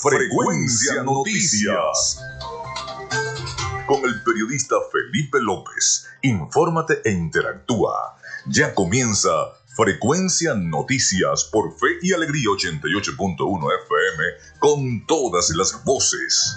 Frecuencia Noticias. Con el periodista Felipe López. Infórmate e interactúa. Ya comienza Frecuencia Noticias por Fe y Alegría 88.1 FM con todas las voces.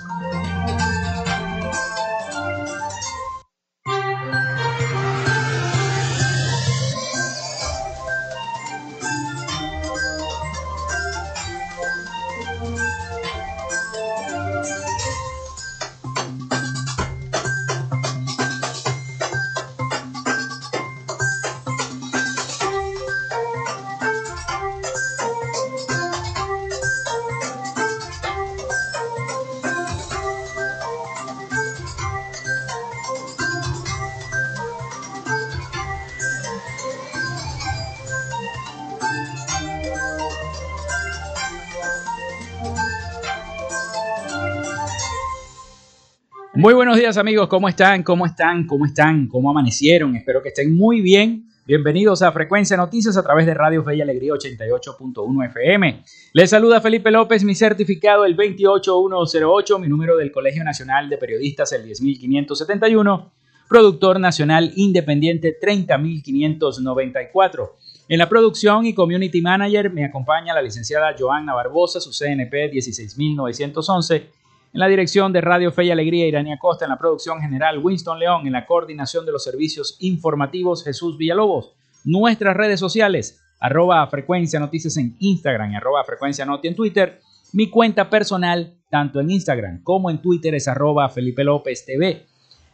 Muy buenos días amigos, ¿cómo están? ¿Cómo están? ¿Cómo están? ¿Cómo amanecieron? Espero que estén muy bien. Bienvenidos a Frecuencia Noticias a través de Radio Fe y Alegría 88.1 FM. Les saluda Felipe López, mi certificado el 28108, mi número del Colegio Nacional de Periodistas el 10571, productor nacional independiente 30594. En la producción y community manager me acompaña la licenciada Joanna Barbosa, su CNP 16911 en la dirección de Radio Fe y Alegría, Irania Costa. En la producción general, Winston León. En la coordinación de los servicios informativos, Jesús Villalobos. Nuestras redes sociales, arroba frecuencia noticias en Instagram y arroba frecuencia noti en Twitter. Mi cuenta personal, tanto en Instagram como en Twitter, es arroba Felipe López TV.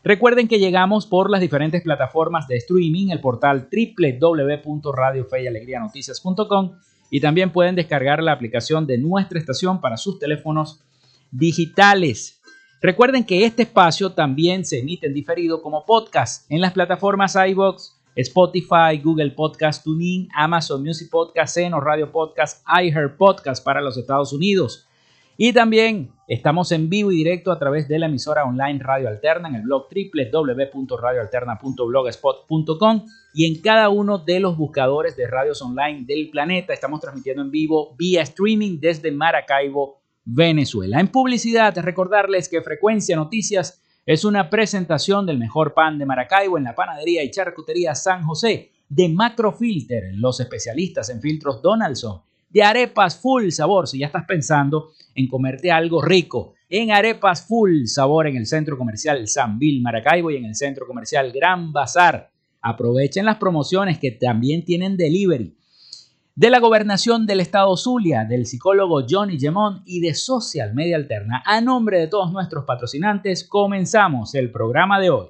Recuerden que llegamos por las diferentes plataformas de streaming, el portal www.radiofeyalegrianoticias.com y también pueden descargar la aplicación de nuestra estación para sus teléfonos digitales. Recuerden que este espacio también se emite en diferido como podcast en las plataformas iBox, Spotify, Google Podcast, TuneIn, Amazon Music Podcast, Seno Radio Podcast, iHeart Podcast para los Estados Unidos. Y también estamos en vivo y directo a través de la emisora online Radio Alterna en el blog www.radioalterna.blogspot.com y en cada uno de los buscadores de radios online del planeta. Estamos transmitiendo en vivo vía streaming desde Maracaibo, Venezuela. En publicidad, recordarles que Frecuencia Noticias es una presentación del mejor pan de Maracaibo en la panadería y charcutería San José, de Macrofilter, los especialistas en filtros Donaldson, de arepas full sabor, si ya estás pensando en comerte algo rico, en arepas full sabor en el centro comercial San Bill Maracaibo y en el centro comercial Gran Bazar. Aprovechen las promociones que también tienen delivery de la gobernación del estado Zulia, del psicólogo Johnny Gemón y de Social Media Alterna. A nombre de todos nuestros patrocinantes, comenzamos el programa de hoy.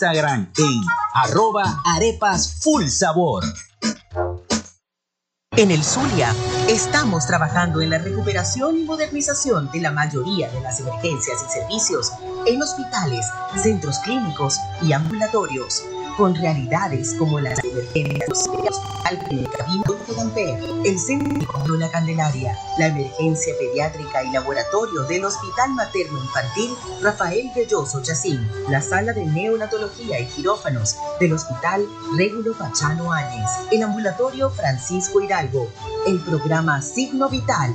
en arroba. En el Zulia estamos trabajando en la recuperación y modernización de la mayoría de las emergencias y servicios en hospitales, centros clínicos y ambulatorios con realidades como las emergencias el Centro de la Candelaria, la emergencia pediátrica y laboratorio del Hospital Materno Infantil Rafael Belloso Chacín, la sala de neonatología y quirófanos del Hospital Régulo Pachano Áñez, el ambulatorio Francisco Hidalgo, el programa Signo Vital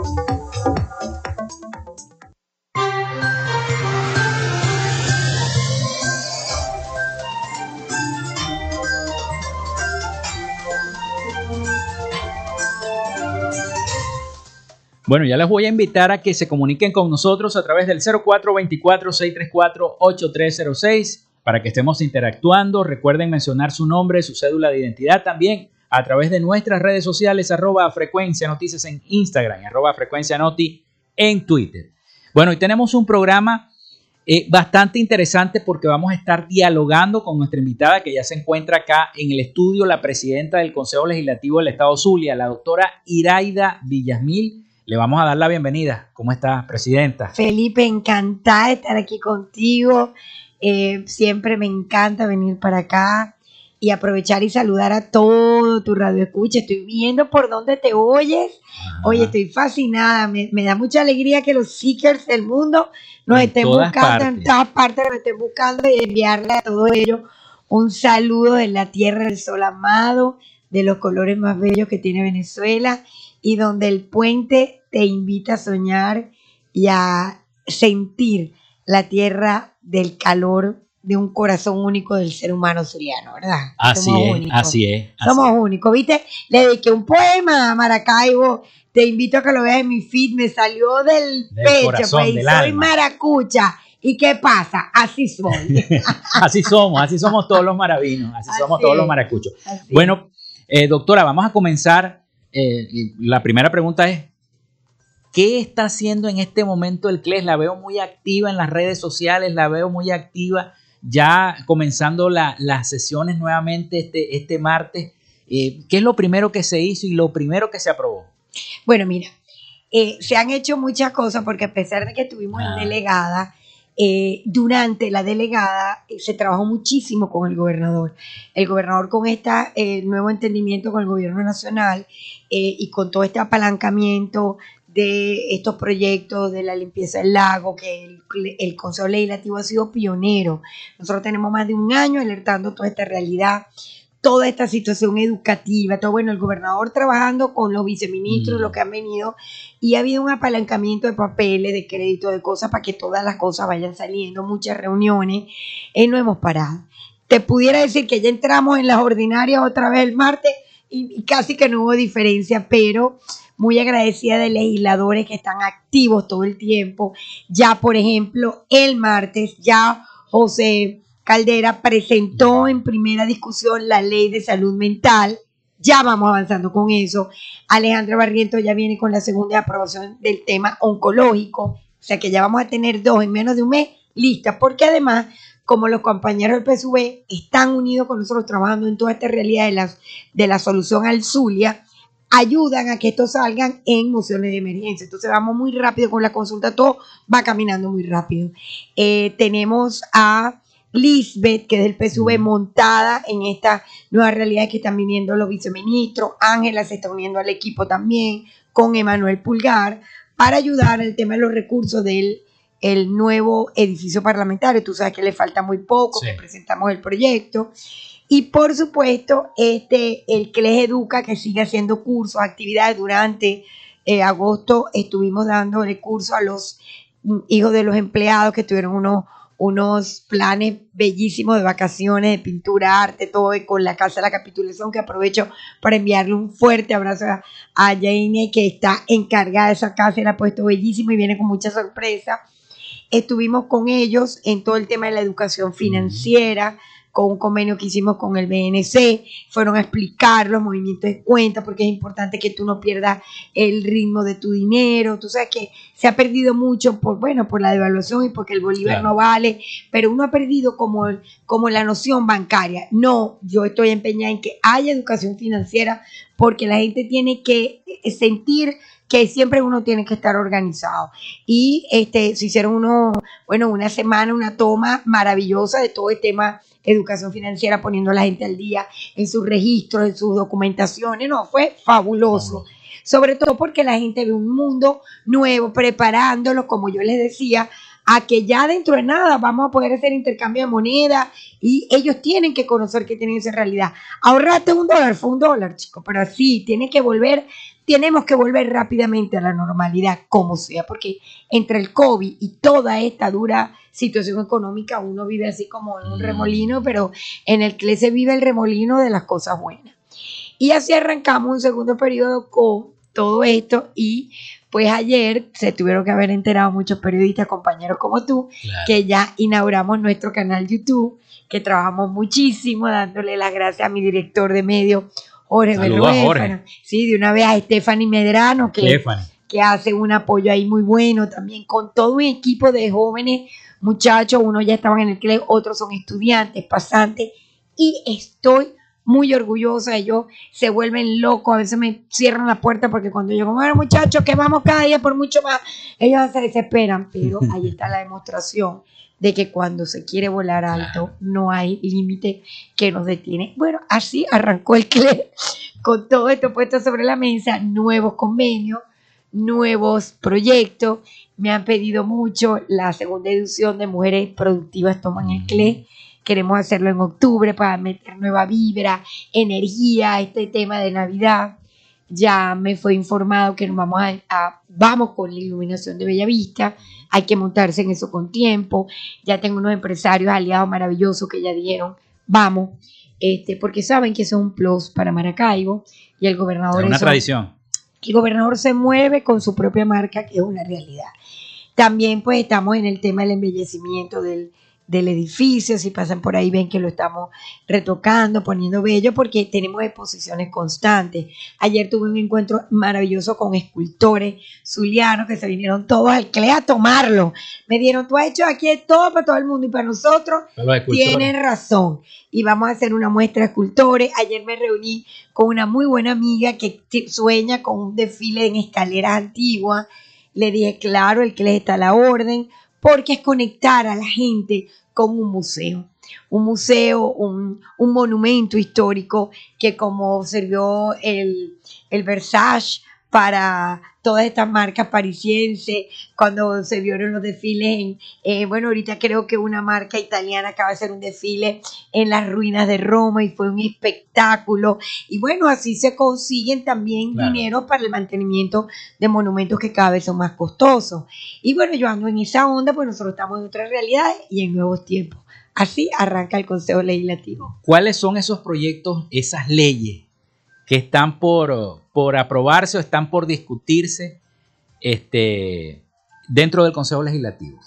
Bueno, ya les voy a invitar a que se comuniquen con nosotros a través del 0424-634-8306 para que estemos interactuando. Recuerden mencionar su nombre, su cédula de identidad también a través de nuestras redes sociales, arroba frecuencia noticias en Instagram, arroba frecuencia noti en Twitter. Bueno, hoy tenemos un programa eh, bastante interesante porque vamos a estar dialogando con nuestra invitada que ya se encuentra acá en el estudio, la presidenta del Consejo Legislativo del Estado Zulia, la doctora Iraida Villasmil le vamos a dar la bienvenida. ¿Cómo está, Presidenta? Felipe, encantada de estar aquí contigo. Eh, siempre me encanta venir para acá y aprovechar y saludar a todo tu radio escucha. Estoy viendo por dónde te oyes. Oye, estoy fascinada. Me, da mucha alegría que los seekers del mundo nos estén buscando en todas partes, nos estén buscando y enviarle a todo ello un saludo de la tierra del sol amado, de los colores más bellos que tiene Venezuela y donde el puente te invita a soñar y a sentir la tierra del calor de un corazón único del ser humano suriano, ¿verdad? Así es, así es. Somos únicos, ¿viste? Le dediqué un poema a Maracaibo, te invito a que lo veas en mi feed, me salió del, pecho, pues, soy maracucha. ¿Y qué pasa? Así soy. así somos, así somos todos los maravinos, así, somos todos los maracuchos. Bueno, eh, doctora, vamos a comenzar eh, la primera pregunta es, ¿qué está haciendo en este momento el CLES? La veo muy activa en las redes sociales, la veo muy activa ya comenzando las sesiones nuevamente este, este martes. Eh, ¿Qué es lo primero que se hizo y lo primero que se aprobó? Bueno, mira, eh, se han hecho muchas cosas porque a pesar de que tuvimos en ah. delegada, eh, durante la delegada eh, se trabajó muchísimo con el gobernador. El gobernador con este nuevo entendimiento con el gobierno nacional y con todo este apalancamiento de estos proyectos de la limpieza del lago, que el, el, Consejo Legislativo ha sido pionero. Nosotros tenemos más de un año alertando toda esta realidad toda esta situación educativa, todo bueno, el gobernador trabajando con los viceministros, mm. lo que han venido, y ha habido un apalancamiento de papeles, de crédito, de cosas para que todas las cosas vayan saliendo, muchas reuniones, y no hemos parado. Te pudiera decir que ya entramos en las ordinarias otra vez el martes y, casi que no hubo diferencia, pero muy agradecida de legisladores que están activos todo el tiempo. Ya, por ejemplo, el martes, ya José Caldera presentó en primera discusión la ley de salud mental. Ya vamos avanzando con eso. Alejandra Barriento ya viene con la segunda aprobación del tema oncológico. O sea que ya vamos a tener dos en menos de un mes listas, porque además, como los compañeros del PSV están unidos con nosotros trabajando en toda esta realidad de la, de la solución al Zulia, ayudan a que estos salgan en mociones de emergencia. Entonces vamos muy rápido con la consulta, todo va caminando muy rápido. Eh, tenemos a Lisbeth, que es del PSV, montada en esta nueva realidad que están viniendo los viceministros. Ángela se está uniendo al equipo también con Emanuel Pulgar para ayudar al tema de los recursos del el nuevo edificio parlamentario. Tú sabes que le falta muy poco, que presentamos el proyecto. Y por supuesto, este, el CLES Educa, que sigue haciendo cursos, actividades durante eh, agosto, estuvimos dando recursos a los mm, hijos de los empleados que tuvieron unos unos planes bellísimos de vacaciones, de pintura, arte, todo, con la Casa de la Capitulación, que aprovecho para enviarle un fuerte abrazo a, Jane, que está encargada de esa casa, y la ha puesto bellísimo y viene con mucha sorpresa. Estuvimos con ellos en todo el tema de la educación financiera, con un convenio que hicimos con el BNC, fueron a explicar los movimientos de cuenta, porque es importante que tú no pierdas el ritmo de tu dinero. Tú sabes que se ha perdido mucho por, bueno, por la devaluación y porque el bolívar no vale, pero uno ha perdido como, como la noción bancaria. No, yo estoy empeñada en que haya educación financiera porque la gente tiene que sentir que siempre uno tiene que estar organizado. Y este, se hicieron uno, bueno, una semana, una toma maravillosa de todo el tema educación financiera, poniendo a la gente al día en sus registros, en sus documentaciones. No, fue fabuloso. Sobre todo porque la gente ve un mundo nuevo, preparándolo, como yo les decía, a que ya dentro de nada vamos a poder hacer intercambio de moneda y ellos tienen que conocer que tienen esa realidad. Ahorrate un dólar, fue un dólar, chicos, pero sí, tiene que volver tenemos que volver rápidamente a la normalidad, como sea, porque entre el COVID y toda esta dura situación económica, uno vive así como en un mm. remolino, pero en el que se vive el remolino de las cosas buenas. Y así arrancamos un segundo periodo con todo esto y pues ayer se tuvieron que haber enterado muchos periodistas, compañeros como tú, que ya inauguramos nuestro canal YouTube, que trabajamos muchísimo, dándole las gracias a mi director de medios, Jorge Sí, de una vez a Stephanie Medrano, que, que hace un apoyo ahí muy bueno también con todo un equipo de jóvenes muchachos. Unos ya estaban en el club, otros son estudiantes, pasantes. Y estoy muy orgullosa. Ellos se vuelven locos. A veces me cierran la puerta porque cuando yo, bueno, muchachos, que vamos cada día por mucho más, ellos se desesperan. Pero ahí está la demostración de que cuando se quiere volar alto no hay límite que nos detiene. Bueno, así arrancó el CLE con todo esto puesto sobre la mesa, nuevos convenios, nuevos proyectos. Me han pedido mucho la segunda edición de Mujeres Productivas Toman el CLE. Queremos hacerlo en octubre para meter nueva vibra, energía este tema de Navidad. Ya me fue informado que nos vamos a, vamos con la iluminación de Bellavista hay que montarse en eso con tiempo. Ya tengo unos empresarios aliados maravillosos que ya dijeron, vamos, este, porque saben que eso es un plus para Maracaibo y el gobernador... Es una tradición. El gobernador se mueve con su propia marca, que es una realidad. También pues estamos en el tema del embellecimiento del, del edificio, si pasan por ahí ven que lo estamos retocando, poniendo bello, porque tenemos exposiciones constantes. Ayer tuve un encuentro maravilloso con escultores zulianos que se vinieron todos al CLE a tomarlo. Me dieron, tú has hecho aquí todo para todo el mundo y para nosotros. Tienen razón. Y vamos a hacer una muestra de escultores. Ayer me reuní con una muy buena amiga que sueña con un desfile en escaleras antiguas. Le dije, claro, el CLE está a la orden porque es conectar a la gente con un museo. Un museo, un, un monumento histórico que como sirvió el, el Versace para todas estas marcas parisienses, cuando se vieron los desfiles en, eh, bueno, ahorita creo que una marca italiana acaba de hacer un desfile en las ruinas de Roma y fue un espectáculo. Y bueno, así se consiguen también dinero para el mantenimiento de monumentos que cada vez son más costosos. Y bueno, yo ando en esa onda, pues nosotros estamos en otra realidad y en nuevos tiempos. Así arranca el Consejo Legislativo. ¿Cuáles son esos proyectos, esas leyes que están por, por aprobarse o están por discutirse este, dentro del Consejo Legislativo?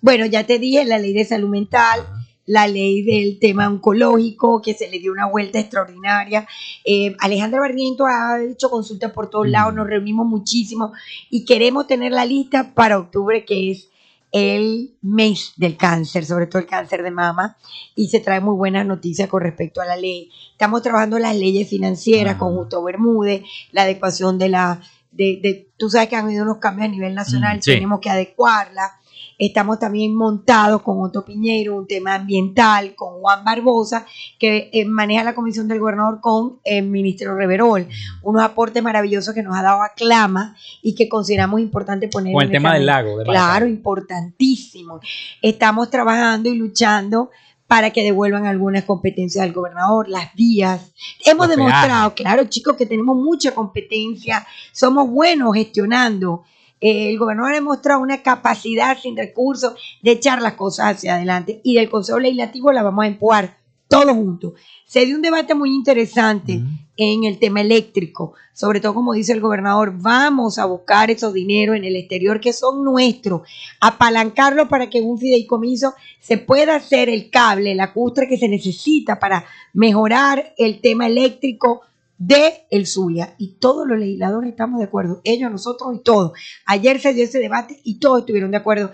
Bueno, ya te dije, la ley de salud mental, la ley del tema oncológico, que se le dio una vuelta extraordinaria. Eh, Alejandra Barriento ha hecho consultas por todos lados, nos reunimos muchísimo y queremos tener la lista para octubre, que es el mes del cáncer, sobre todo el cáncer de mama, y se trae muy buenas noticias con respecto a la ley. Estamos trabajando las leyes financieras con Justo Bermúdez, la adecuación de la, de, de, tú sabes que han habido unos cambios a nivel nacional, Mm, sí. tenemos que adecuarla. Estamos también montados con Otto Piñero, un tema ambiental, con Juan Barbosa, que eh, maneja la comisión del gobernador con el ministro Reverol. Unos aportes maravillosos que nos ha dado Aclama y que consideramos importante poner Con el en tema del lago. de Claro, importantísimo. Estamos trabajando y luchando para que devuelvan algunas competencias al gobernador, las vías. Hemos Los demostrado, claro, chicos, que tenemos mucha competencia, somos buenos gestionando. Eh, el gobernador ha demostrado una capacidad sin recursos de echar las cosas hacia adelante y del Consejo Legislativo la vamos a empujar todos juntos. Se dio un debate muy interesante en el tema eléctrico, sobre todo como dice el gobernador, vamos a buscar esos dineros en el exterior que son nuestros, apalancarlo para que un fideicomiso se pueda hacer el cable, la custra que se necesita para mejorar el tema eléctrico de el Zulia. Y todos los legisladores estamos de acuerdo, ellos, nosotros y todos. Ayer se dio ese debate y todos estuvieron de acuerdo.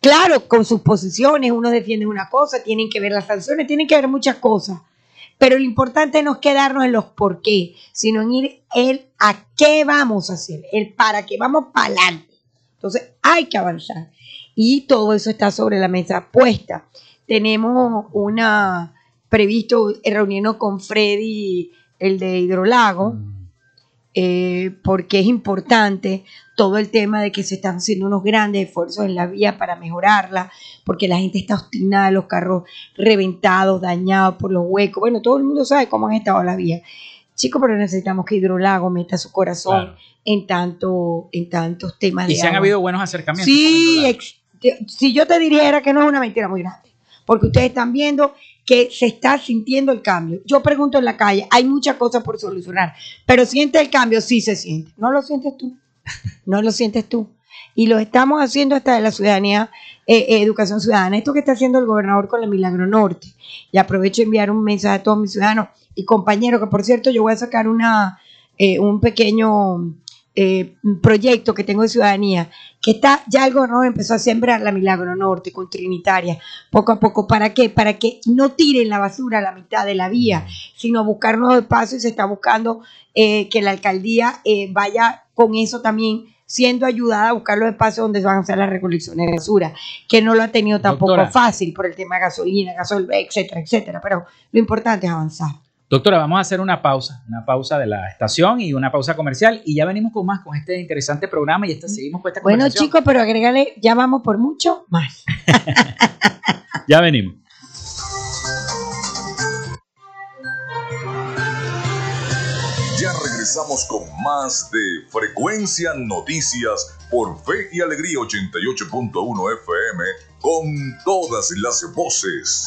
Claro, con sus posiciones, unos defienden una cosa, tienen que ver las sanciones, tienen que ver muchas cosas. Pero lo importante no es quedarnos en los por qué, sino en ir el a qué vamos a hacer, el para qué, vamos para adelante. Entonces hay que avanzar. Y todo eso está sobre la mesa puesta. Tenemos una previsto reunirnos con Freddy, el de Hidrolago, eh, porque es importante todo el tema de que se están haciendo unos grandes esfuerzos en la vía para mejorarla, porque la gente está obstinada, los carros reventados, dañados por los huecos. Bueno, todo el mundo sabe cómo han estado las vías. Chicos, pero necesitamos que Hidrolago meta su corazón Claro. en tanto en tantos temas Y de se han agua. habido buenos acercamientos. Sí, si yo te dijera que no es una mentira muy grande, porque ustedes están viendo que se está sintiendo el cambio. Yo pregunto en la calle, hay muchas cosas por solucionar, pero siente el cambio, sí se siente. ¿No lo sientes tú? No lo sientes tú. Y lo estamos haciendo hasta de la ciudadanía, eh, eh, educación ciudadana. Esto que está haciendo el gobernador con la Milagro Norte. Y aprovecho de enviar un mensaje a todos mis ciudadanos y compañeros, que por cierto yo voy a sacar una, eh, un pequeño eh, proyecto que tengo de ciudadanía, que está, ya el gobernador empezó a sembrar la Milagro Norte con Trinitaria, poco a poco. ¿Para qué? Para que no tiren la basura a la mitad de la vía, sino buscar nuevos espacios y se está buscando eh, que la alcaldía eh, vaya con eso también siendo ayudada a buscar los espacios donde van a hacer las recolecciones de basura, que no lo ha tenido tampoco Doctora. fácil por el tema de gasolina, gasol, etcétera, etcétera, pero lo importante es avanzar. Doctora, vamos a hacer una pausa, una pausa de la estación y una pausa comercial y ya venimos con más con este interesante programa y esta, seguimos con esta Bueno, conversación. chicos, pero agrégale, ya vamos por mucho más. Ya venimos. Ya regresamos con más de Frecuencia Noticias por Fe y Alegría 88.1 FM con todas las voces.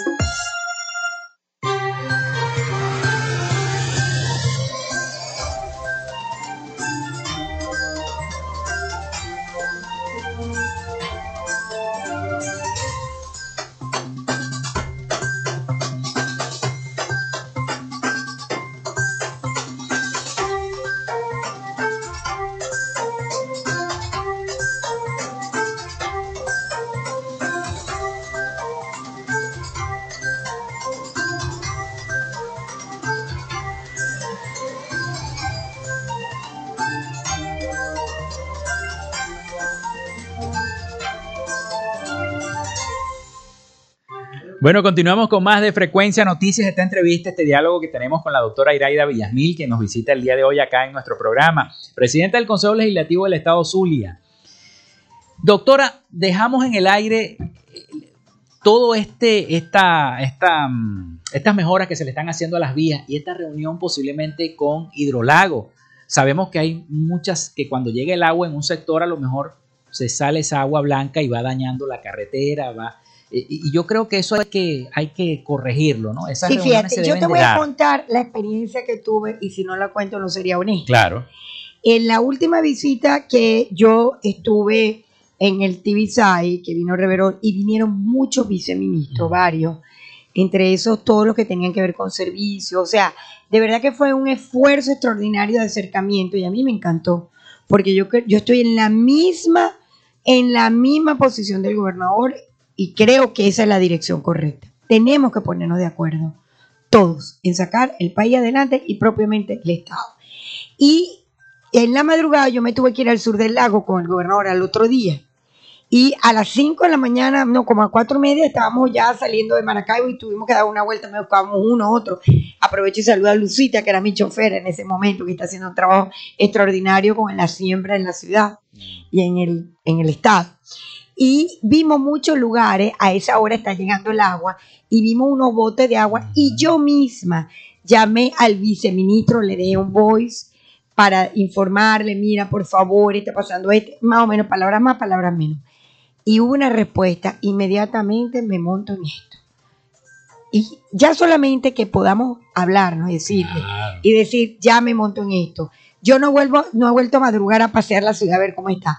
Bueno, continuamos con más de Frecuencia Noticias, esta entrevista, este diálogo que tenemos con la doctora Iraida Villasmil, que nos visita el día de hoy acá en nuestro programa, presidenta del Consejo Legislativo del Estado Zulia. Doctora, dejamos en el aire eh, todo este, esta, esta, mm, estas mejoras que se le están haciendo a las vías y esta reunión posiblemente con Hidrolago. Sabemos que hay muchas que cuando llega el agua en un sector a lo mejor se sale esa agua blanca y va dañando la carretera, va y yo creo que eso hay que, hay que corregirlo, ¿no? sí, fíjate, yo te voy a contar la experiencia que tuve y si no la cuento no sería honesto. Claro. En la última visita que yo estuve en el TVSAI, que vino Reverón, y vinieron muchos viceministros, varios, entre esos todos los que tenían que ver con servicios, o sea, de verdad que fue un esfuerzo extraordinario de acercamiento y a mí me encantó, porque yo, yo estoy en la misma, en la misma posición del gobernador y creo que esa es la dirección correcta. Tenemos que ponernos de acuerdo todos en sacar el país adelante y propiamente el Estado. Y en la madrugada yo me tuve que ir al sur del lago con el gobernador al otro día. Y a las 5 de la mañana, no, como a 4 y media, estábamos ya saliendo de Maracaibo y tuvimos que dar una vuelta, me buscábamos uno, otro. Aprovecho y saludo a Lucita, que era mi chofer en ese momento, que está haciendo un trabajo extraordinario con la siembra en la ciudad y en el, en el estado y vimos muchos lugares, a esa hora está llegando el agua, y vimos unos botes de agua y yo misma llamé al viceministro, le di un voice para informarle, mira, por favor, está pasando esto, más o menos, palabras más, palabras menos. Y hubo una respuesta, inmediatamente me monto en esto. Y ya solamente que podamos hablarnos, decirle, y decir, ya me monto en esto. Yo no vuelvo, no he vuelto a madrugar a pasear la ciudad a ver cómo está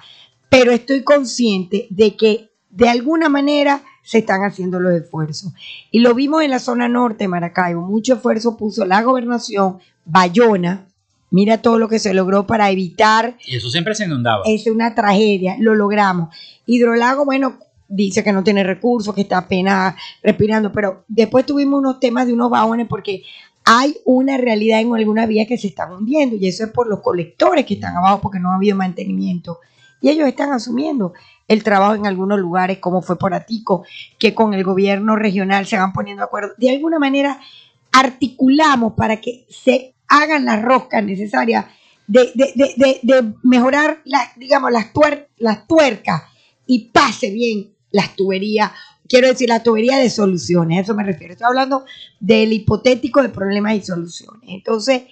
pero estoy consciente de que de alguna manera se están haciendo los esfuerzos. Y lo vimos en la zona norte de Maracaibo, mucho esfuerzo puso la gobernación, Bayona, mira todo lo que se logró para evitar... Y eso siempre se inundaba. Es una tragedia, lo logramos. Hidrolago, bueno, dice que no tiene recursos, que está apenas respirando, pero después tuvimos unos temas de unos bajones porque hay una realidad en alguna vía que se están hundiendo y eso es por los colectores que están abajo porque no ha habido mantenimiento y ellos están asumiendo el trabajo en algunos lugares, como fue por Atico, que con el gobierno regional se van poniendo de acuerdo. De alguna manera articulamos para que se hagan las roscas necesarias de, mejorar, la, digamos, las, las tuercas y pase bien las tuberías quiero decir, la tubería de soluciones, a eso me refiero. Estoy hablando del hipotético de problemas y soluciones. Entonces,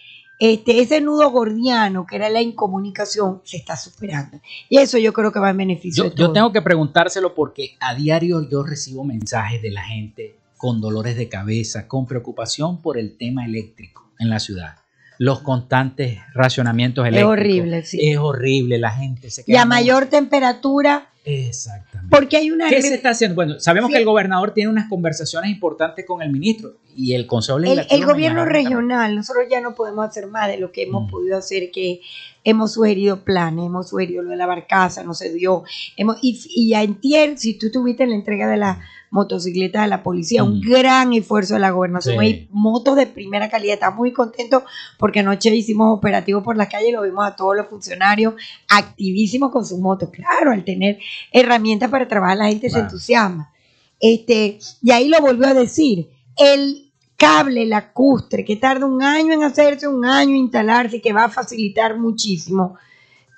este, ese nudo gordiano que era la incomunicación se está superando. Y eso yo creo que va en beneficio yo, de. Yo tengo que preguntárselo porque a diario yo recibo mensajes de la gente con dolores de cabeza, con preocupación por el tema eléctrico en la ciudad. Los constantes racionamientos eléctricos. Es horrible, sí. Es horrible, la gente se queda. Y a mayor temperatura Exactamente. Porque hay una... ¿Qué se está haciendo? Bueno, sabemos que el gobernador tiene unas conversaciones importantes con el ministro y el Consejo Legislativo... El, gobierno regional, nosotros ya no podemos hacer más de lo que hemos mm. podido hacer, que hemos sugerido planes, hemos sugerido lo de la barcaza, no se dio. Hemos, y, y a Entier, si tú tuviste la entrega de la motocicletas de la policía, un gran esfuerzo de la gobernación. Sí. Hay motos de primera calidad, estamos muy contentos porque anoche hicimos operativo por las calles y lo vimos a todos los funcionarios activísimos con sus motos. Claro, al tener herramientas para trabajar la gente se entusiasma. Este, y ahí lo volvió a decir, el cable lacustre que tarda un año en hacerse, un año en instalarse y que va a facilitar muchísimo,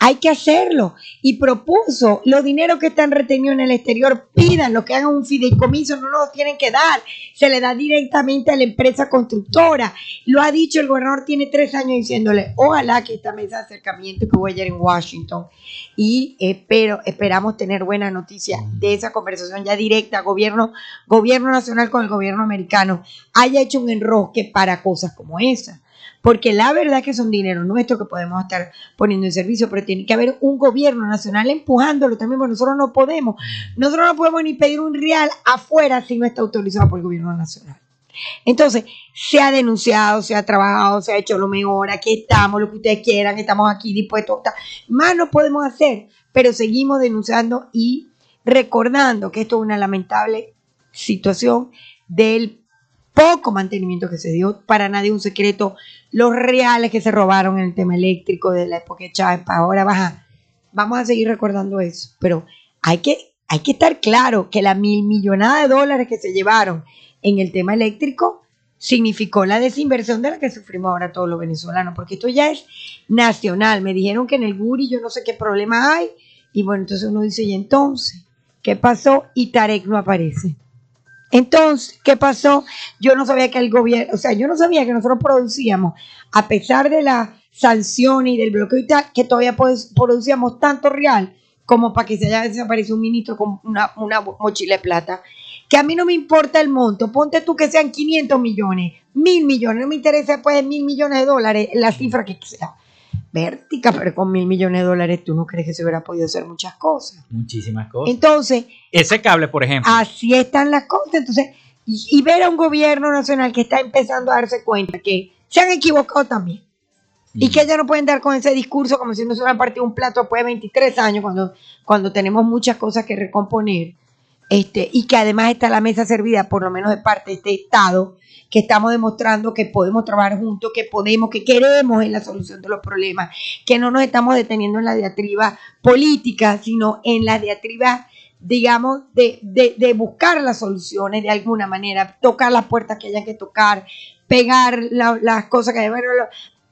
hay que hacerlo. Y propuso los dineros que están retenidos en el exterior, pídanlo, que hagan un fideicomiso, no los tienen que dar, se le da directamente a la empresa constructora. Lo ha dicho el gobernador, tiene tres años diciéndole, ojalá que esta mesa de acercamiento que hubo ayer en Washington y espero, esperamos tener buena noticia de esa conversación ya directa, gobierno, gobierno nacional con el gobierno americano, haya hecho un enrosque para cosas como esa. Porque la verdad es que son dinero nuestro que podemos estar poniendo en servicio, pero tiene que haber un gobierno nacional empujándolo también, porque nosotros no podemos. Nosotros no podemos ni pedir un real afuera si no está autorizado por el gobierno nacional. Entonces, se ha denunciado, se ha trabajado, se ha hecho lo mejor, aquí estamos, lo que ustedes quieran, estamos aquí dispuestos. Más no podemos hacer, pero seguimos denunciando y recordando que esto es una lamentable situación del poco mantenimiento que se dio, para nadie un secreto, los reales que se robaron en el tema eléctrico de la época de Chávez para ahora baja. Vamos a seguir recordando eso, pero hay que, hay que estar claro que la mil millonada de dólares que se llevaron en el tema eléctrico significó la desinversión de la que sufrimos ahora todos los venezolanos, porque esto ya es nacional. Me dijeron que en el Guri yo no sé qué problema hay, y bueno, entonces uno dice, ¿y entonces? ¿Qué pasó? Y Tarek no aparece. Entonces, ¿qué pasó? Yo no sabía que el gobierno, o sea, yo no sabía que nosotros producíamos, a pesar de las sanciones y del bloqueo y tal, que todavía producíamos tanto real como para que se haya desaparecido un ministro con una, una mochila de plata. Que a mí no me importa el monto, ponte tú que sean 500 millones, mil millones, no me interesa después de mil millones de dólares, la cifra que sea. Vértica, pero con mil millones de dólares tú no crees que se hubiera podido hacer muchas cosas. Muchísimas cosas. Entonces, Ese cable, por ejemplo. Así están las cosas. Entonces, y, y ver a un gobierno nacional que está empezando a darse cuenta que se han equivocado también. Y que ya no pueden dar con ese discurso como si no se hubieran partido un plato después de 23 años, cuando, cuando tenemos muchas cosas que recomponer. Este, y que además está la mesa servida, por lo menos de parte de este Estado, que estamos demostrando que podemos trabajar juntos, que podemos, que queremos en la solución de los problemas, que no nos estamos deteniendo en la diatriba política, sino en la diatriba, digamos, de, de, de buscar las soluciones de alguna manera, tocar las puertas que haya que tocar, pegar la- las cosas que hay, bueno,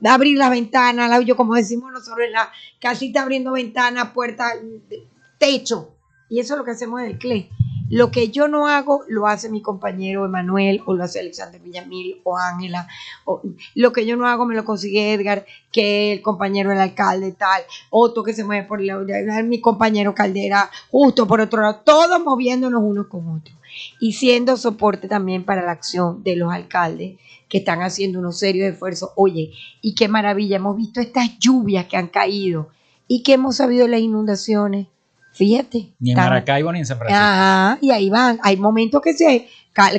abrir las ventanas, la- yo como decimos nosotros en la casita abriendo ventanas, puertas, techo. Y eso es lo que hacemos en el CLE. Lo que yo no hago, lo hace mi compañero Emanuel, o lo hace Alexander Villamil, o Ángela. Lo que yo no hago, me lo consigue Edgar, que el compañero del alcalde, tal. Otro que se mueve por la, mi compañero Caldera, justo por otro lado. Todos moviéndonos unos con otros. Y siendo soporte también para la acción de los alcaldes que están haciendo unos serios esfuerzos. Oye, y qué maravilla, hemos visto estas lluvias que han caído y que hemos sabido las inundaciones. Fíjate. Ni en tan- Maracaibo ni en San Francisco. Ajá, y ahí van. Hay momentos que se.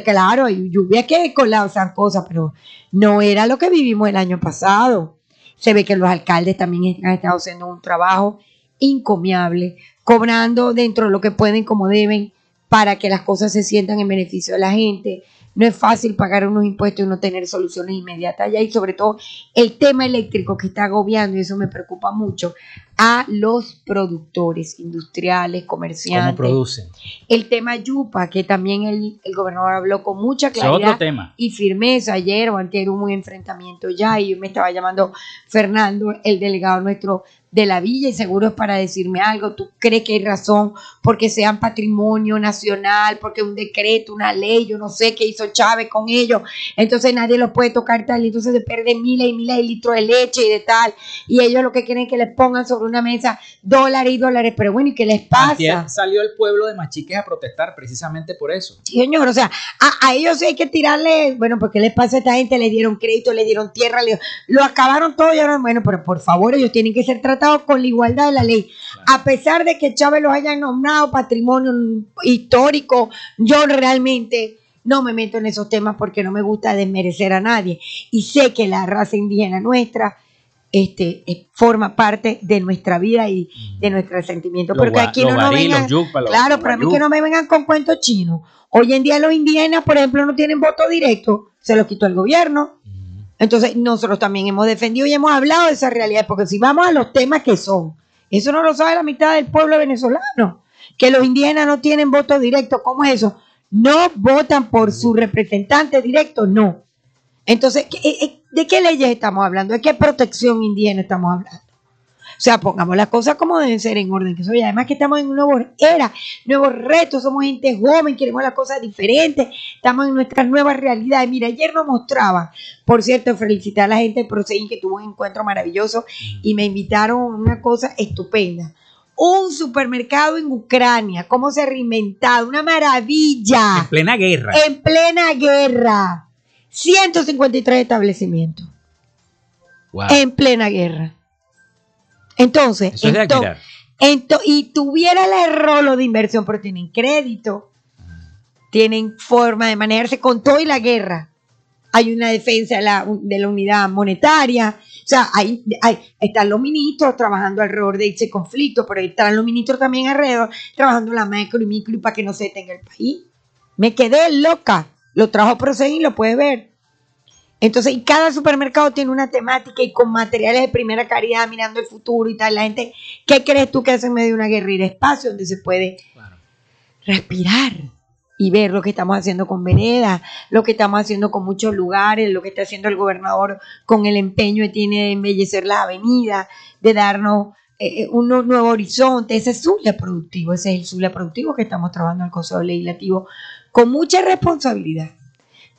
Claro, hay lluvia que colapsan cosas, pero no era lo que vivimos el año pasado. Se ve que los alcaldes también han estado haciendo un trabajo encomiable, cobrando dentro de lo que pueden como deben para que las cosas se sientan en beneficio de la gente. No es fácil pagar unos impuestos y no tener soluciones inmediatas ya y sobre todo el tema eléctrico que está agobiando, y eso me preocupa mucho, a los productores industriales, ¿Cómo comerciantes. producen? El tema Yupa, que también el, el gobernador habló con mucha claridad tema. y firmeza. Ayer o antes hubo un enfrentamiento ya y me estaba llamando Fernando, el delegado nuestro de la villa, y seguro es para decirme algo. ¿Tú crees que hay razón porque sean patrimonio nacional, porque un decreto, una ley, yo no sé qué hizo Chávez con ellos? Entonces nadie los puede tocar tal, y entonces se pierden miles y miles de litros de leche y de tal. Y ellos lo que quieren es que les pongan sobre una mesa dólares y dólares. Pero bueno, ¿y qué les pasa? Antier salió el pueblo de Machiques a protestar precisamente por eso. Sí, señor, o sea, a, a ellos hay que tirarle, bueno, porque les pasa a esta gente, le dieron crédito, le dieron tierra, le- lo acabaron todo y ahora, bueno, pero por favor, ellos tienen que ser tratados con la igualdad de la ley. A pesar de que Chávez los haya nombrado patrimonio histórico, yo realmente no me meto en esos temas porque no me gusta desmerecer a nadie. Y sé que la raza indígena nuestra este, eh, forma parte de nuestra vida y de nuestro sentimiento. Porque aquí no nos vengan, claro, pero a mí que no me vengan con cuentos chinos. Hoy en día los indígenas, por ejemplo, no tienen voto directo, se los quitó el gobierno. Entonces, nosotros también hemos defendido y hemos hablado de esa realidad, porque si vamos a los temas que son, eso no lo sabe la mitad del pueblo venezolano, que los indígenas no tienen voto directo, ¿cómo es eso? No votan por su representante directo, no. Entonces, ¿qué- eh, eh, ¿de qué leyes estamos hablando? ¿De qué protección indígena estamos hablando? O sea, pongamos las cosas como deben ser en orden. Que soy, además que estamos en una nueva era, nuevos retos, somos gente joven, queremos las cosas diferentes, estamos en nuestras nuevas realidades. Mira, ayer nos mostraba, por cierto, felicitar a la gente de Prosein que tuvo un encuentro maravilloso y me invitaron a una cosa estupenda. Un supermercado en Ucrania, cómo se ha reinventado, una maravilla En plena guerra. en plena guerra. 153 establecimientos Wow. en plena guerra. Entonces, Eso es de ento- admirar. ento- y tuviera el rolo de inversión, pero tienen crédito, tienen forma de manejarse con todo y la guerra. Hay una defensa de la, de la unidad monetaria. O sea, hay, hay- están los ministros trabajando alrededor de ese conflicto, pero están los ministros también alrededor trabajando la macro y micro y para que no se detenga el país. Me quedé loca. Lo trajo Proseguín, lo puedes ver. Entonces, y cada supermercado tiene una temática y con materiales de primera calidad, mirando el futuro y tal. La gente, ¿qué crees tú que hace en medio de una guerra? Ir a espacio donde se puede respirar y ver lo que estamos haciendo con Vereda, lo que estamos haciendo con muchos lugares, lo que está haciendo el gobernador con el empeño que tiene de embellecer las avenidas, de darnos eh, eh, un nu- nuevo horizonte. Ese es Zulia productivo, ese es el Zulia productivo que estamos trabajando en el Consejo Legislativo con mucha responsabilidad,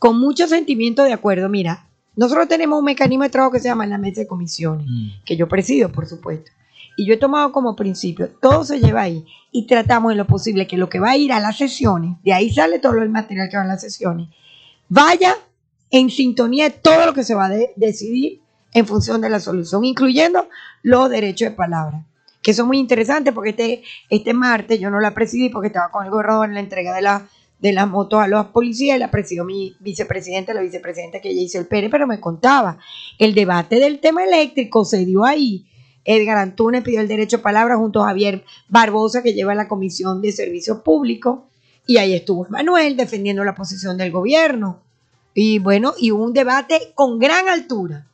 con mucho sentimiento de acuerdo. Mira, nosotros tenemos un mecanismo de trabajo que se llama la mesa de comisiones Mm. que yo presido, por supuesto. Y yo he tomado como principio, todo se lleva ahí y tratamos en lo posible que lo que va a ir a las sesiones, de ahí sale todo el material que va a las sesiones, vaya en sintonía de todo lo que se va a de- decidir en función de la solución, incluyendo los derechos de palabra, que son muy interesantes porque este, este martes yo no la presidí porque estaba con el gobernador en la entrega de, la, de las motos a los policías, la presidió mi vicepresidente, la vicepresidenta que ella hizo el Pérez, pero me contaba, el debate del tema eléctrico se dio ahí. Edgar Antunes pidió el derecho a palabra junto a Javier Barbosa, que lleva la Comisión de Servicios Públicos, y ahí estuvo Manuel defendiendo la posición del gobierno. Y bueno, y hubo un debate con gran altura.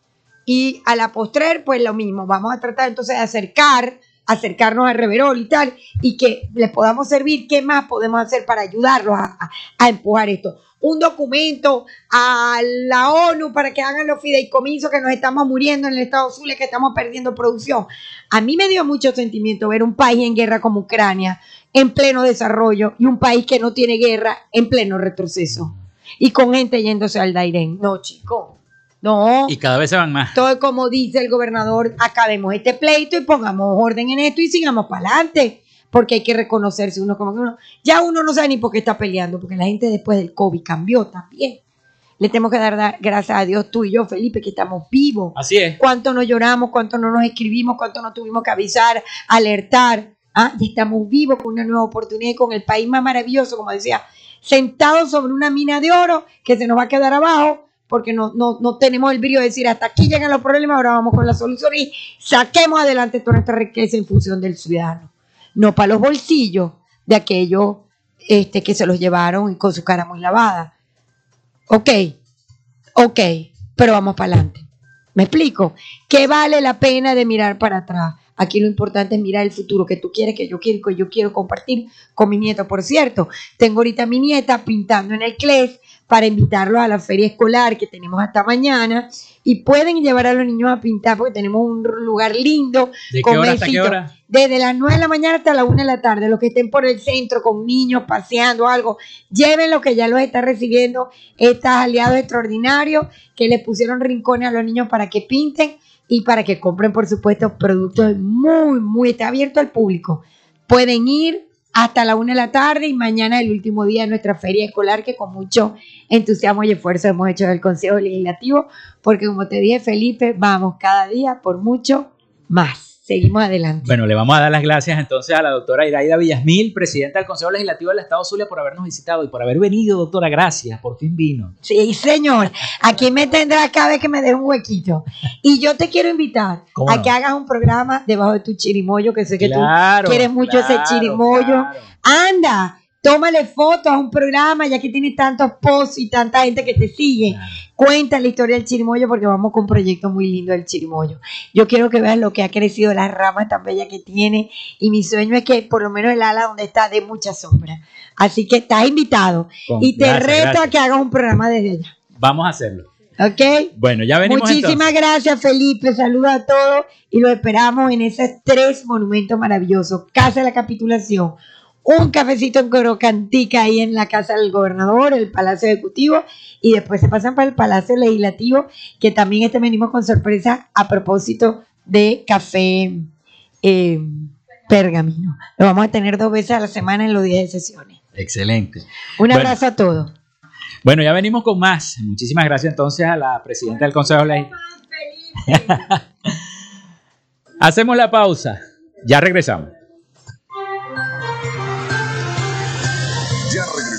Y a la postrer, pues lo mismo, vamos a tratar entonces de acercar, acercarnos al reverol y tal, y que les podamos servir, ¿qué más podemos hacer para ayudarlos a, a- a empujar esto? Un documento a la ONU para que hagan los fideicomisos que nos estamos muriendo en el Estado Zulia, que estamos perdiendo producción. A mí me dio mucho sentimiento ver un país en guerra como Ucrania, en pleno desarrollo, y un país que no tiene guerra en pleno retroceso. Y con gente yéndose al Dairén. No, chico. No. Y cada vez se van más. Todo como dice el gobernador, acabemos este pleito y pongamos orden en esto y sigamos para adelante. Porque hay que reconocerse uno como que uno. Ya uno no sabe ni por qué está peleando, porque la gente después del COVID cambió también. Le tenemos que dar, gracias a Dios, tú y yo, Felipe, que estamos vivos. Así es. Cuánto nos lloramos, cuánto no nos escribimos, cuánto no tuvimos que avisar, alertar. Ah, ya estamos vivos con una nueva oportunidad y con el país más maravilloso, como decía, sentados sobre una mina de oro que se nos va a quedar abajo porque no, no, no tenemos el brillo de decir hasta aquí llegan los problemas, ahora vamos con la solución y saquemos adelante toda nuestra riqueza en función del ciudadano. No para los bolsillos de aquellos este, que se los llevaron y con su cara muy lavada. Ok, ok, pero vamos para adelante. ¿Me explico? ¿Qué vale la pena de mirar para atrás? Aquí lo importante es mirar el futuro que tú quieres, que yo quiero, que yo quiero compartir con mi nieto. Por cierto, tengo ahorita a mi nieta pintando en el CLES para invitarlos a la feria escolar que tenemos hasta mañana y pueden llevar a los niños a pintar porque tenemos un lugar lindo. ¿De con qué hora hasta qué mesito. hora? Desde las 9 de la mañana hasta la 1 de la tarde, los que estén por el centro con niños paseando algo, lleven lo que ya los está recibiendo estos aliados extraordinarios que les pusieron rincones a los niños para que pinten y para que compren, por supuesto, productos muy, muy, está abierto al público. Pueden ir hasta la 1 de la tarde y mañana el último día de nuestra feria escolar que con mucho entusiasmo y esfuerzo hemos hecho del Consejo Legislativo, porque como te dije, Felipe, vamos cada día por mucho más. Seguimos adelante. Bueno, le vamos a dar las gracias entonces a la doctora Iraida Villasmil, presidenta del Consejo Legislativo del Estado Zulia, por habernos visitado y por haber venido, doctora. Gracias, por fin vino. Sí, señor. Aquí me tendrá cada vez que me dé un huequito. Y yo te quiero invitar ¿Cómo a no? que hagas un programa debajo de tu chirimoyo, que sé que Claro, tú quieres mucho ese chirimoyo. claro. Anda, tómale fotos a un programa, ya que tienes tantos posts y tanta gente que te sigue. Cuenta la historia del chirimoyo porque vamos con un proyecto muy lindo del chirimoyo. Yo quiero que veas lo que ha crecido, las ramas tan bellas que tiene y mi sueño es que por lo menos el ala donde está dé mucha sombra. Así que estás invitado Con- y te gracias, reto gracias. a que hagas un programa desde allá. Vamos a hacerlo. ¿Ok? Bueno, ya venimos Muchísimas entonces. gracias, Felipe. Saludos a todos y los esperamos en esos tres monumentos maravillosos. Casa de la Capitulación, un cafecito en Corocantica ahí en la Casa del Gobernador, el Palacio Ejecutivo, y después se pasan para el Palacio Legislativo, que también este venimos con sorpresa a propósito de café eh, pergamino. Lo vamos a tener dos veces a la semana en los días de sesiones. Excelente. Un Bueno. abrazo a todos. Bueno, ya venimos con más. Muchísimas gracias entonces a la presidenta del Consejo Legislativo. Hacemos la pausa. Ya regresamos.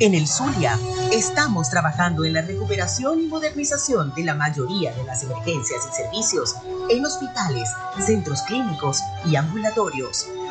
En el Zulia estamos trabajando en la recuperación y modernización de la mayoría de las emergencias y servicios en hospitales, centros clínicos y ambulatorios,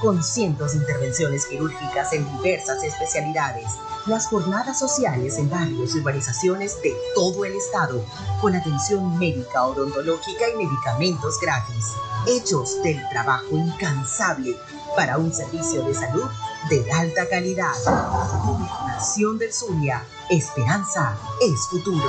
con cientos de intervenciones quirúrgicas en diversas especialidades. Las jornadas sociales en barrios y urbanizaciones de todo el estado, con atención médica, odontológica y medicamentos gratis. Hechos del trabajo incansable para un servicio de salud de alta calidad. Gobernación del Zulia. Esperanza es futuro.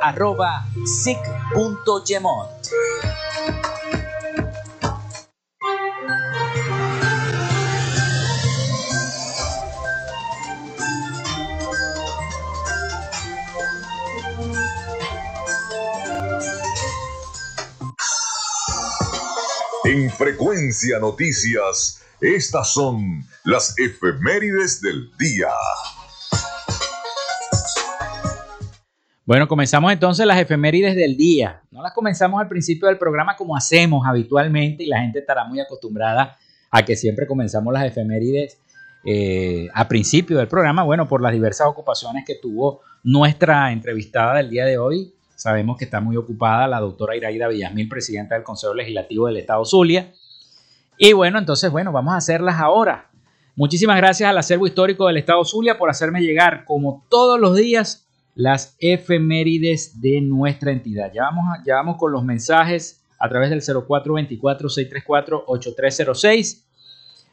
arroba sic.gemont. En Frecuencia Noticias, estas son las efemérides del día. Bueno, comenzamos entonces las efemérides del día. No las comenzamos al principio del programa como hacemos habitualmente y la gente estará muy acostumbrada a que siempre comenzamos las efemérides eh, a principio del programa. Bueno, por las diversas ocupaciones que tuvo nuestra entrevistada del día de hoy. Sabemos que está muy ocupada la doctora Iraida Villasmil, presidenta del Consejo Legislativo del Estado Zulia. Y bueno, entonces, bueno, vamos a hacerlas ahora. Muchísimas gracias al acervo histórico del Estado Zulia por hacerme llegar, como todos los días, las efemérides de nuestra entidad. Ya vamos, ya vamos con los mensajes a través del 0424-634-8306.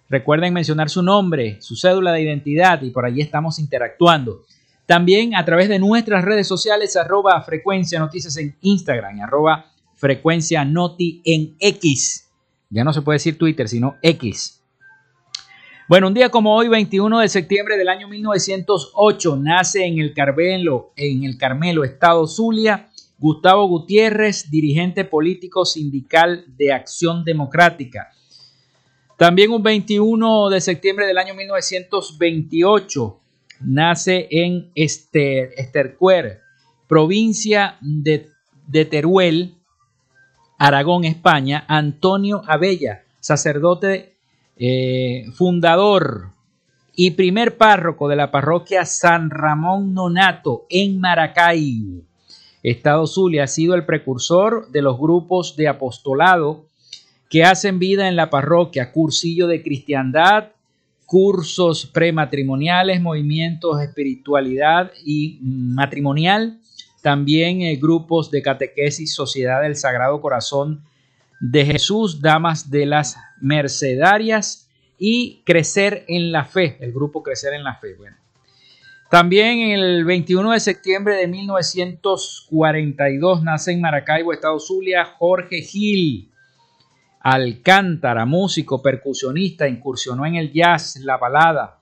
Recuerden mencionar su nombre, su cédula de identidad y por allí estamos interactuando. También a través de nuestras redes sociales, arroba frecuencia noticias en Instagram, arroba frecuencia noti en X. Ya no se puede decir Twitter, sino X. Bueno, un día como hoy, 21 de septiembre del año 1908, nace en el Carmelo, en el Carmelo, Estado Zulia, Gustavo Gutiérrez, dirigente político sindical de Acción Democrática. También un 21 de septiembre del año 1928 nace en Estercuer, provincia de, de Teruel, Aragón, España, Antonio Abella, sacerdote eh, fundador y primer párroco de la parroquia San Ramón Nonato en Maracaibo. Estado Zulia ha sido el precursor de los grupos de apostolado que hacen vida en la parroquia, cursillo de cristiandad, cursos prematrimoniales, movimientos de espiritualidad y matrimonial, también eh, grupos de catequesis, Sociedad del Sagrado Corazón de Jesús, Damas de las Mercedarias y Crecer en la Fe, el grupo Crecer en la Fe. Bueno. También el 21 de septiembre de 1942 nace en Maracaibo, Estado Zulia, Jorge Gil. Alcántara, músico, percusionista, incursionó en el jazz, la balada,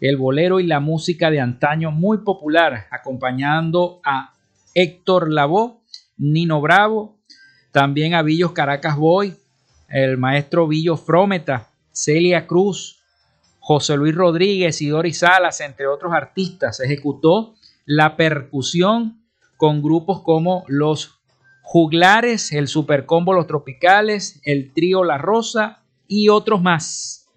el bolero y la música de antaño muy popular, acompañando a Héctor Lavoe, Nino Bravo, también a Villos Caracas Boy, el maestro Villo Frometa, Celia Cruz, José Luis Rodríguez y Doris Salas, entre otros artistas. Ejecutó la percusión con grupos como los Juglares, el Supercombo Los Tropicales, el Trío La Rosa y otros más.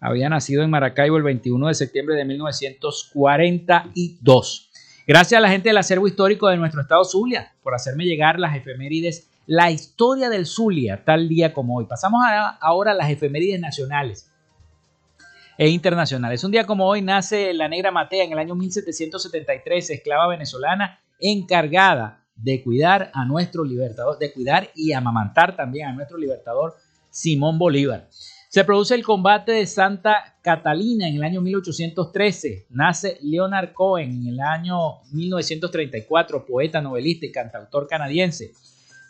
Había nacido en Maracaibo el 21 de septiembre de 1942. Gracias a la gente del acervo histórico de nuestro estado Zulia por hacerme llegar las efemérides la historia del Zulia, tal día como hoy. Pasamos ahora a las efemérides nacionales e internacionales. Un día como hoy nace la Negra Matea en el año 1773, esclava venezolana encargada de cuidar a nuestro libertador, de cuidar y amamantar también a nuestro libertador Simón Bolívar. Se produce el combate de Santa Catalina en el año 1813. Nace Leonard Cohen en el año 1934, poeta, novelista y cantautor canadiense.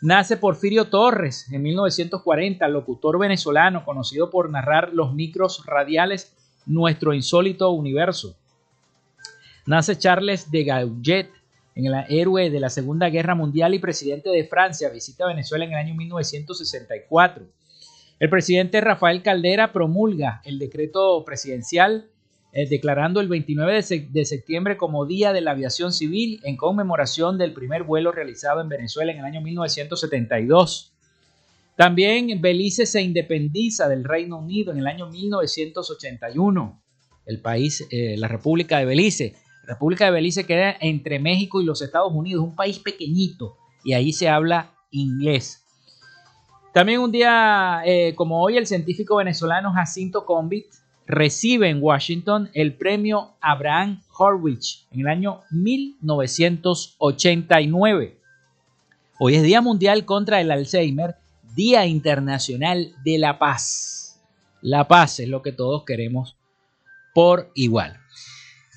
Nace Porfirio Torres en 1940, locutor venezolano conocido por narrar los micros radiales Nuestro insólito universo. Nace Charles de Gaulle, en el héroe de la Segunda Guerra Mundial y presidente de Francia, visita Venezuela en el año 1964. El presidente Rafael Caldera promulga el decreto presidencial eh, declarando el 29 de, septiembre como Día de la Aviación Civil en conmemoración del primer vuelo realizado en Venezuela en el año 1972. También Belice se independiza del Reino Unido en el año 1981. El país, eh, la República de Belice. República de Belice queda entre México y los Estados Unidos, un país pequeñito, y ahí se habla inglés. También un día eh, como hoy, el científico venezolano Jacinto Convit recibe en Washington el premio Abraham Horwich en el año 1989. Hoy es Día Mundial contra el Alzheimer, Día Internacional de la Paz. La paz es lo que todos queremos por igual.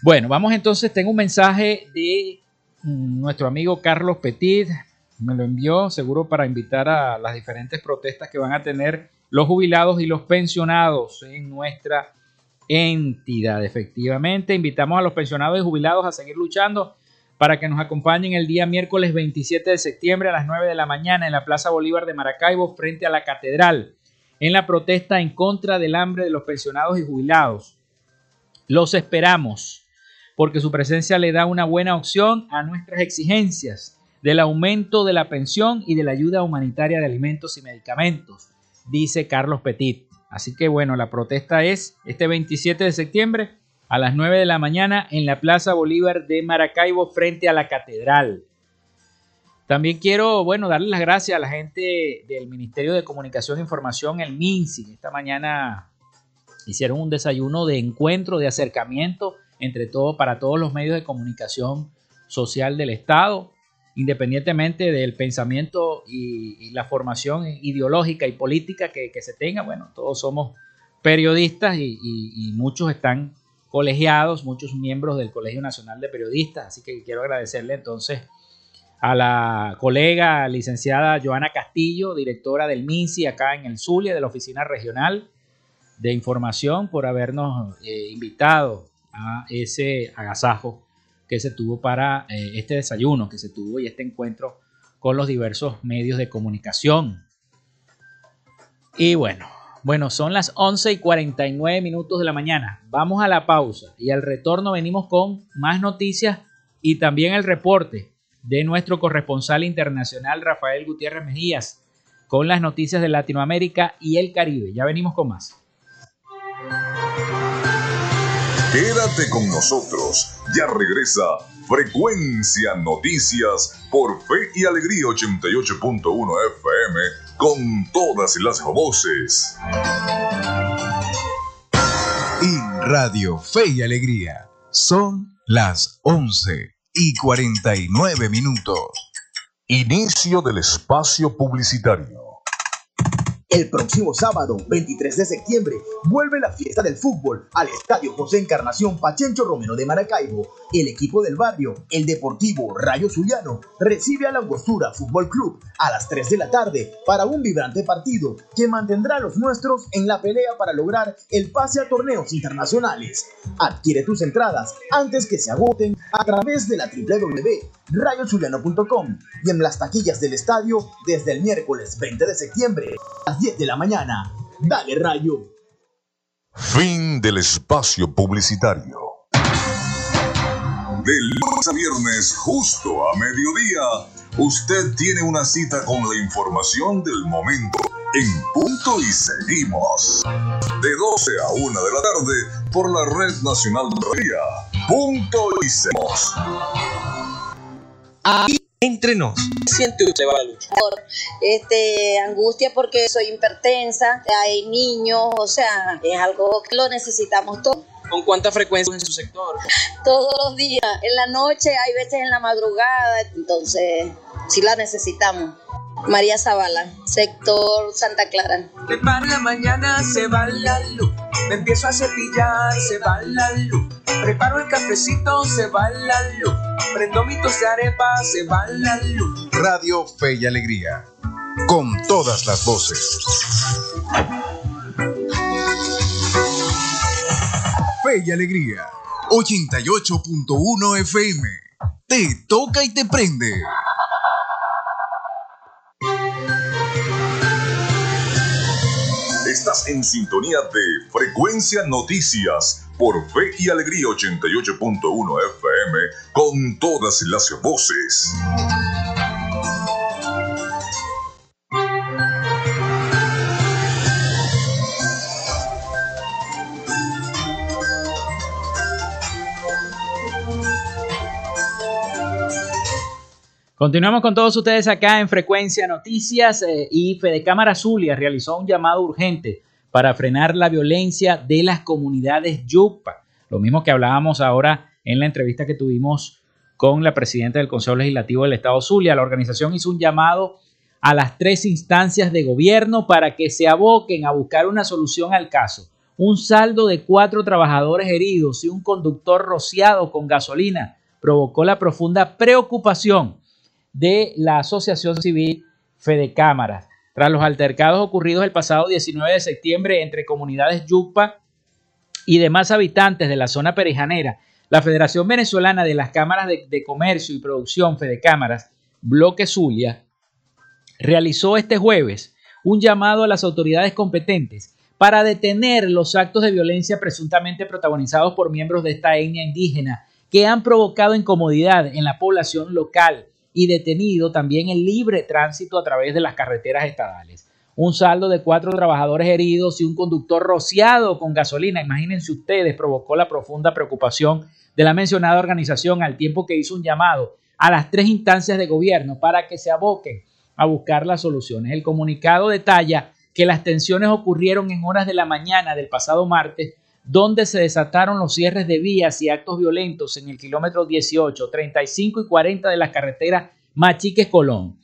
Bueno, vamos entonces, tengo un mensaje de mm, nuestro amigo Carlos Petit, me lo envió seguro para invitar a las diferentes protestas que van a tener los jubilados y los pensionados en nuestra entidad. Efectivamente, invitamos a los pensionados y jubilados a seguir luchando para que nos acompañen el día miércoles 27 de septiembre a las 9 de la mañana en la Plaza Bolívar de Maracaibo frente a la Catedral, en la protesta en contra del hambre de los pensionados y jubilados. Los esperamos porque su presencia le da una buena opción a nuestras exigencias del aumento de la pensión y de la ayuda humanitaria de alimentos y medicamentos, dice Carlos Petit. Así que bueno, la protesta es este 27 de septiembre a las 9 de la mañana en la Plaza Bolívar de Maracaibo frente a la catedral. También quiero, bueno, darle las gracias a la gente del Ministerio de Comunicación e Información, el MINSI. Esta mañana hicieron un desayuno de encuentro, de acercamiento entre todo para todos los medios de comunicación social del Estado independientemente del pensamiento y, la formación ideológica y política que, se tenga, bueno, todos somos periodistas y, muchos están colegiados, muchos miembros del Colegio Nacional de Periodistas, así que quiero agradecerle entonces a la colega licenciada Joana Castillo, directora del MINSI acá en el Zulia, de la Oficina Regional de Información, por habernos eh, invitado a ese agasajo que se tuvo para eh, este desayuno que se tuvo y este encuentro con los diversos medios de comunicación. Y bueno, bueno, son las 11 y 49 minutos de la mañana. Vamos a la pausa y al retorno venimos con más noticias y también el reporte de nuestro corresponsal internacional Rafael Gutiérrez Mejías con las noticias de Latinoamérica y el Caribe. Ya venimos con más. Quédate con nosotros. Ya regresa Frecuencia Noticias por Fe y Alegría 88.1 FM con todas las voces. En Radio Fe y Alegría son las 11 y 49 minutos. Inicio del espacio publicitario. El próximo sábado, 23 de septiembre, vuelve la fiesta del fútbol al Estadio José Encarnación Pachencho Romero de Maracaibo. El equipo del barrio, el Deportivo Rayo Zuliano, recibe a la Angostura Fútbol Club a las 3 de la tarde para un vibrante partido que mantendrá a los nuestros en la pelea para lograr el pase a torneos internacionales. Adquiere tus entradas antes que se agoten a través de la www.rayozuliano.com y en las taquillas del estadio desde el miércoles 20 de septiembre 10 de la mañana. Dale rayo. Fin del espacio publicitario. De lunes a viernes, justo a mediodía, usted tiene una cita con la información del momento. En punto y seguimos. De 12 a 1 de la tarde por la Red Nacional de Ría. Punto y seguimos. Ahí entre nos. Siente usted va Este, angustia porque soy hipertensa, hay niños, o sea, es algo que lo necesitamos todos. ¿Con cuánta frecuencia en su sector? Todos los días, en la noche, hay veces en la madrugada, entonces sí la necesitamos. María Zavala, sector Santa Clara. Preparo la mañana, se va la luz. Me empiezo a cepillar, se va la luz. Preparo el cafecito, se va la luz. Prendo mitos de arepa, se va la luz. Radio Fe y Alegría. Con todas las voces. Fe y Alegría. 88.1 FM. Te toca y te prende. En sintonía de Frecuencia Noticias por Fe y Alegría 88.1 FM con todas las voces. Continuamos con todos ustedes acá en Frecuencia Noticias eh, y Fede Cámara Zulia realizó un llamado urgente para frenar la violencia de las comunidades Yupa. Lo mismo que hablábamos ahora en la entrevista que tuvimos con la presidenta del Consejo Legislativo del Estado Zulia. La organización hizo un llamado a las tres instancias de gobierno para que se aboquen a buscar una solución al caso. Un saldo de cuatro trabajadores heridos y un conductor rociado con gasolina provocó la profunda preocupación de la Asociación Civil Fede Cámaras. Tras los altercados ocurridos el pasado 19 de septiembre entre comunidades Yupa y demás habitantes de la zona perijanera, la Federación Venezolana de las Cámaras de, de Comercio y Producción Fede Cámaras, Bloque Zulia, realizó este jueves un llamado a las autoridades competentes para detener los actos de violencia presuntamente protagonizados por miembros de esta etnia indígena que han provocado incomodidad en la población local y detenido también el libre tránsito a través de las carreteras estadales. Un saldo de cuatro trabajadores heridos y un conductor rociado con gasolina, imagínense ustedes, provocó la profunda preocupación de la mencionada organización al tiempo que hizo un llamado a las tres instancias de gobierno para que se aboquen a buscar las soluciones. El comunicado detalla que las tensiones ocurrieron en horas de la mañana del pasado martes donde se desataron los cierres de vías y actos violentos en el kilómetro 18, 35 y 40 de la carretera Machiques-Colón.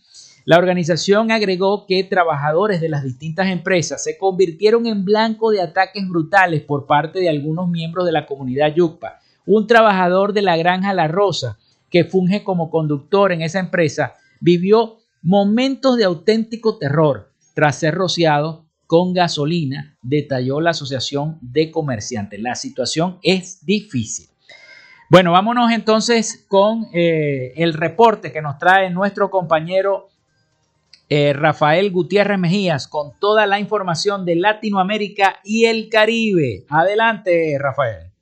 La organización agregó que trabajadores de las distintas empresas se convirtieron en blanco de ataques brutales por parte de algunos miembros de la comunidad Yucpa. Un trabajador de la granja La Rosa, que funge como conductor en esa empresa, vivió momentos de auténtico terror tras ser rociado con gasolina, detalló la Asociación de Comerciantes. La situación es difícil. Bueno, vámonos entonces con eh, el reporte que nos trae nuestro compañero eh, Rafael Gutiérrez Mejías con toda la información de Latinoamérica y el Caribe. Adelante, Rafael.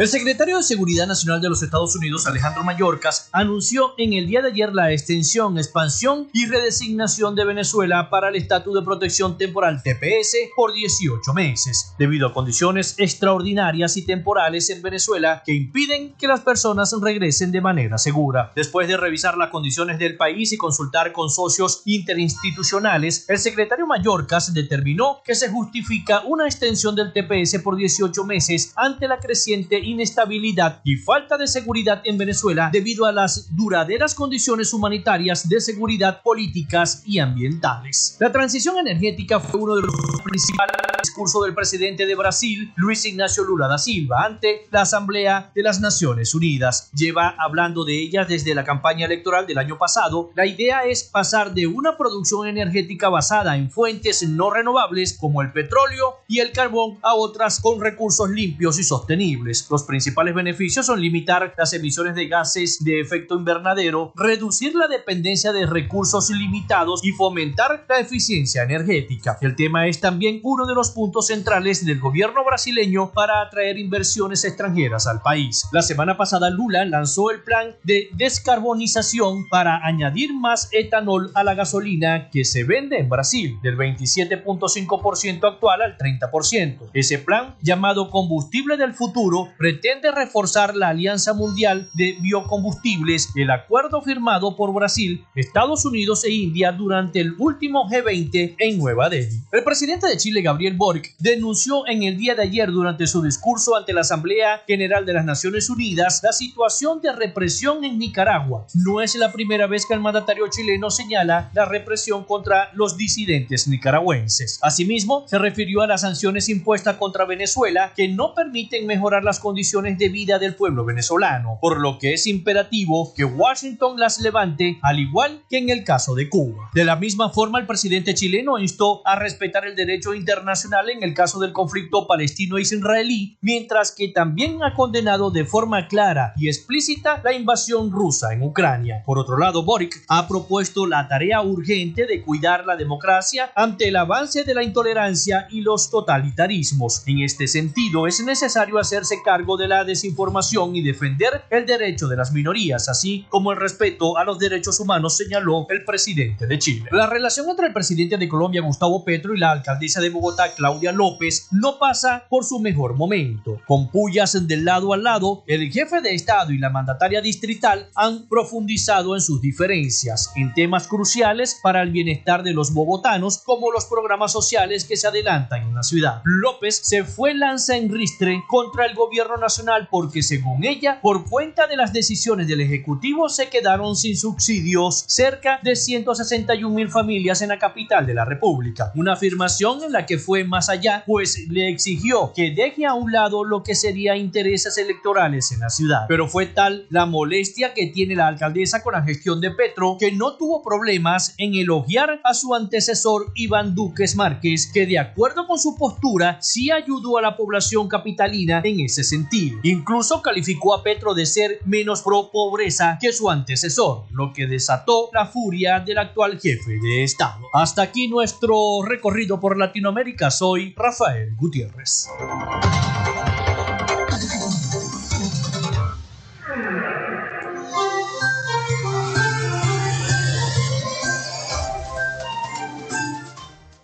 El secretario de Seguridad Nacional de los Estados Unidos, Alejandro Mayorkas, anunció en el día de ayer la extensión, expansión y redesignación de Venezuela para el estatus de protección temporal TPS por 18 meses, debido a condiciones extraordinarias y temporales en Venezuela que impiden que las personas regresen de manera segura. Después de revisar las condiciones del país y consultar con socios interinstitucionales, el secretario Mayorkas determinó que se justifica una extensión del TPS por 18 meses ante la creciente inestabilidad y falta de seguridad en Venezuela debido a las duraderas condiciones humanitarias de seguridad políticas y ambientales. La transición energética fue uno de los principales discursos del presidente de Brasil, Luis Ignacio Lula da Silva, ante la Asamblea de las Naciones Unidas. Lleva hablando de ella desde la campaña electoral del año pasado. La idea es pasar de una producción energética basada en fuentes no renovables como el petróleo y el carbón a otras con recursos limpios y sostenibles. Los principales beneficios son limitar las emisiones de gases de efecto invernadero, reducir la dependencia de recursos limitados y fomentar la eficiencia energética. El tema es también uno de los puntos centrales del gobierno brasileño para atraer inversiones extranjeras al país. La semana pasada Lula lanzó el plan de descarbonización para añadir más etanol a la gasolina que se vende en Brasil, del 27.5% actual al 30%. Ese plan, llamado Combustible del Futuro, pretende reforzar la Alianza Mundial de Biocombustibles, el acuerdo firmado por Brasil, Estados Unidos e India durante el último G20 en Nueva Delhi. El presidente de Chile, Gabriel Boric, denunció en el día de ayer durante su discurso ante la Asamblea General de las Naciones Unidas la situación de represión en Nicaragua. No es la primera vez que el mandatario chileno señala la represión contra los disidentes nicaragüenses. Asimismo, se refirió a las sanciones impuestas contra Venezuela que no permiten mejorar las condiciones condiciones de vida del pueblo venezolano, por lo que es imperativo que Washington las levante, al igual que en el caso de Cuba. De la misma forma, el presidente chileno instó a respetar el derecho internacional en el caso del conflicto palestino-israelí, mientras que también ha condenado de forma clara y explícita la invasión rusa en Ucrania. Por otro lado, Boric ha propuesto la tarea urgente de cuidar la democracia ante el avance de la intolerancia y los totalitarismos. En este sentido, es necesario hacerse cargo de la desinformación y defender el derecho de las minorías, así como el respeto a los derechos humanos, señaló el presidente de Chile. La relación entre el presidente de Colombia, Gustavo Petro, y la alcaldesa de Bogotá, Claudia López, no pasa por su mejor momento. Con pullas del lado al lado, el jefe de Estado y la mandataria distrital han profundizado en sus diferencias en temas cruciales para el bienestar de los bogotanos, como los programas sociales que se adelantan en la ciudad. López se fue lanza en ristre contra el gobierno nacional porque, según ella, por cuenta de las decisiones del Ejecutivo, se quedaron sin subsidios cerca de 161 mil familias en la capital de la República. Una afirmación en la que fue más allá, pues le exigió que deje a un lado lo que sería intereses electorales en la ciudad. Pero fue tal la molestia que tiene la alcaldesa con la gestión de Petro que no tuvo problemas en elogiar a su antecesor Iván Duques Márquez, que de acuerdo con su postura sí ayudó a la población capitalina en ese sentido. Incluso calificó a Petro de ser menos pro pobreza que su antecesor, lo que desató la furia del actual jefe de Estado. Hasta aquí nuestro recorrido por Latinoamérica. Soy Rafael Gutiérrez.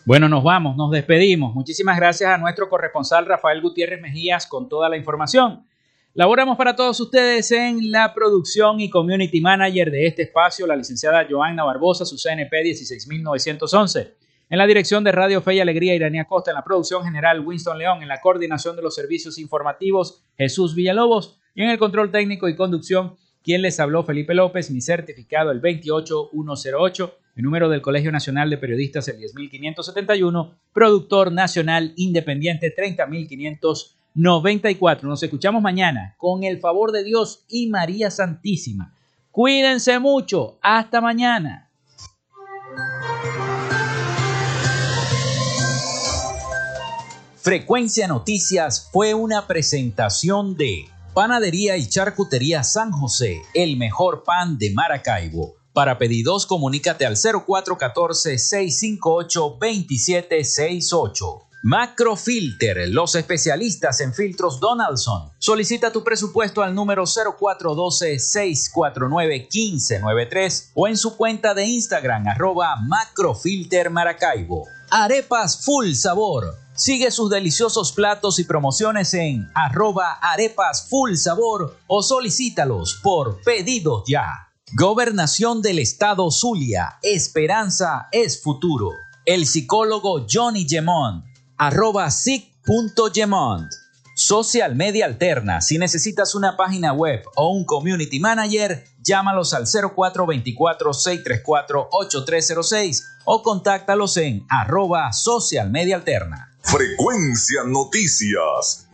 Bueno, nos vamos, nos despedimos. Muchísimas gracias a nuestro corresponsal Rafael Gutiérrez Mejías con toda la información. Laboramos para todos ustedes en la producción y community manager de este espacio, la licenciada Joanna Barbosa, su CNP 16911. En la dirección de Radio Fe y Alegría, Iranía Costa. En la producción general, Winston León. En la coordinación de los servicios informativos, Jesús Villalobos. Y en el control técnico y conducción, quien les habló, Felipe López. Mi certificado, el 28108. El número del Colegio Nacional de Periodistas, el 10571. Productor Nacional Independiente, 30594. Nos escuchamos mañana, con el favor de Dios y María Santísima. Cuídense mucho. Hasta mañana. Frecuencia Noticias fue una presentación de Panadería y Charcutería San José, el mejor pan de Maracaibo. Para pedidos, comunícate al 0414-658-2768. Macrofilter, los especialistas en filtros Donaldson. Solicita tu presupuesto al número 0412-649-1593 o en su cuenta de Instagram arroba Macrofilter Maracaibo. Arepas Full Sabor. Sigue sus deliciosos platos y promociones en arroba arepas full sabor o solicítalos por pedidos ya. Gobernación del Estado Zulia. Esperanza es futuro. El psicólogo Johnny Gemont. Arroba sic.gemont. Social Media Alterna. Si necesitas una página web o un community manager, llámalos al 0424-634-8306 o contáctalos en arroba social media alterna. Frecuencia Noticias.